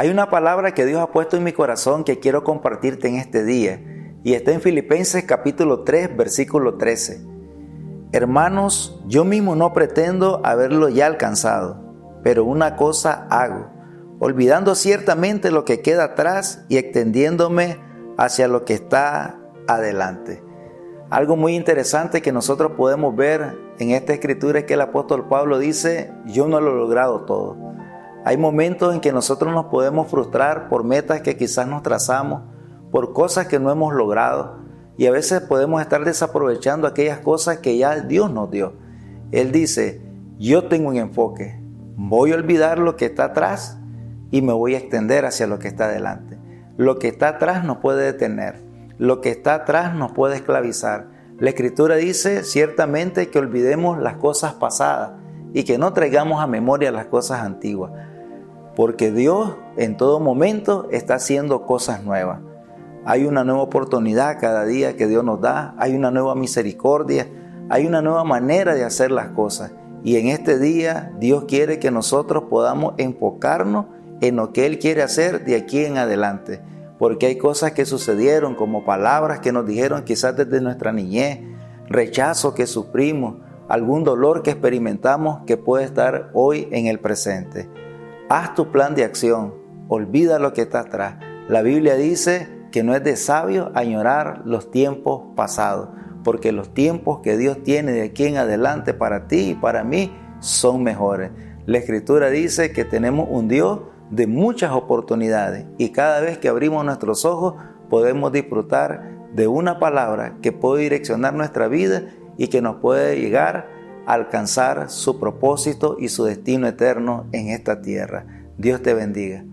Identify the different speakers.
Speaker 1: Hay una palabra que Dios ha puesto en mi corazón que quiero compartirte en este día y está en Filipenses capítulo 3 versículo 13. Hermanos, yo mismo no pretendo haberlo ya alcanzado, pero una cosa hago, olvidando ciertamente lo que queda atrás y extendiéndome hacia lo que está adelante. Algo muy interesante que nosotros podemos ver en esta escritura es que el apóstol Pablo dice, yo no lo he logrado todo. Hay momentos en que nosotros nos podemos frustrar por metas que quizás nos trazamos, por cosas que no hemos logrado y a veces podemos estar desaprovechando aquellas cosas que ya Dios nos dio. Él dice, yo tengo un enfoque, voy a olvidar lo que está atrás y me voy a extender hacia lo que está adelante. Lo que está atrás nos puede detener lo que está atrás nos puede esclavizar. La escritura dice ciertamente que olvidemos las cosas pasadas y que no traigamos a memoria las cosas antiguas, porque Dios en todo momento está haciendo cosas nuevas. Hay una nueva oportunidad cada día que Dios nos da, hay una nueva misericordia, hay una nueva manera de hacer las cosas. Y en este día Dios quiere que nosotros podamos enfocarnos en lo que Él quiere hacer de aquí en adelante porque hay cosas que sucedieron, como palabras que nos dijeron quizás desde nuestra niñez, rechazo que sufrimos, algún dolor que experimentamos que puede estar hoy en el presente. Haz tu plan de acción, olvida lo que está atrás. La Biblia dice que no es de sabio añorar los tiempos pasados, porque los tiempos que Dios tiene de aquí en adelante para ti y para mí son mejores. La Escritura dice que tenemos un Dios de muchas oportunidades y cada vez que abrimos nuestros ojos podemos disfrutar de una palabra que puede direccionar nuestra vida y que nos puede llegar a alcanzar su propósito y su destino eterno en esta tierra. Dios te bendiga.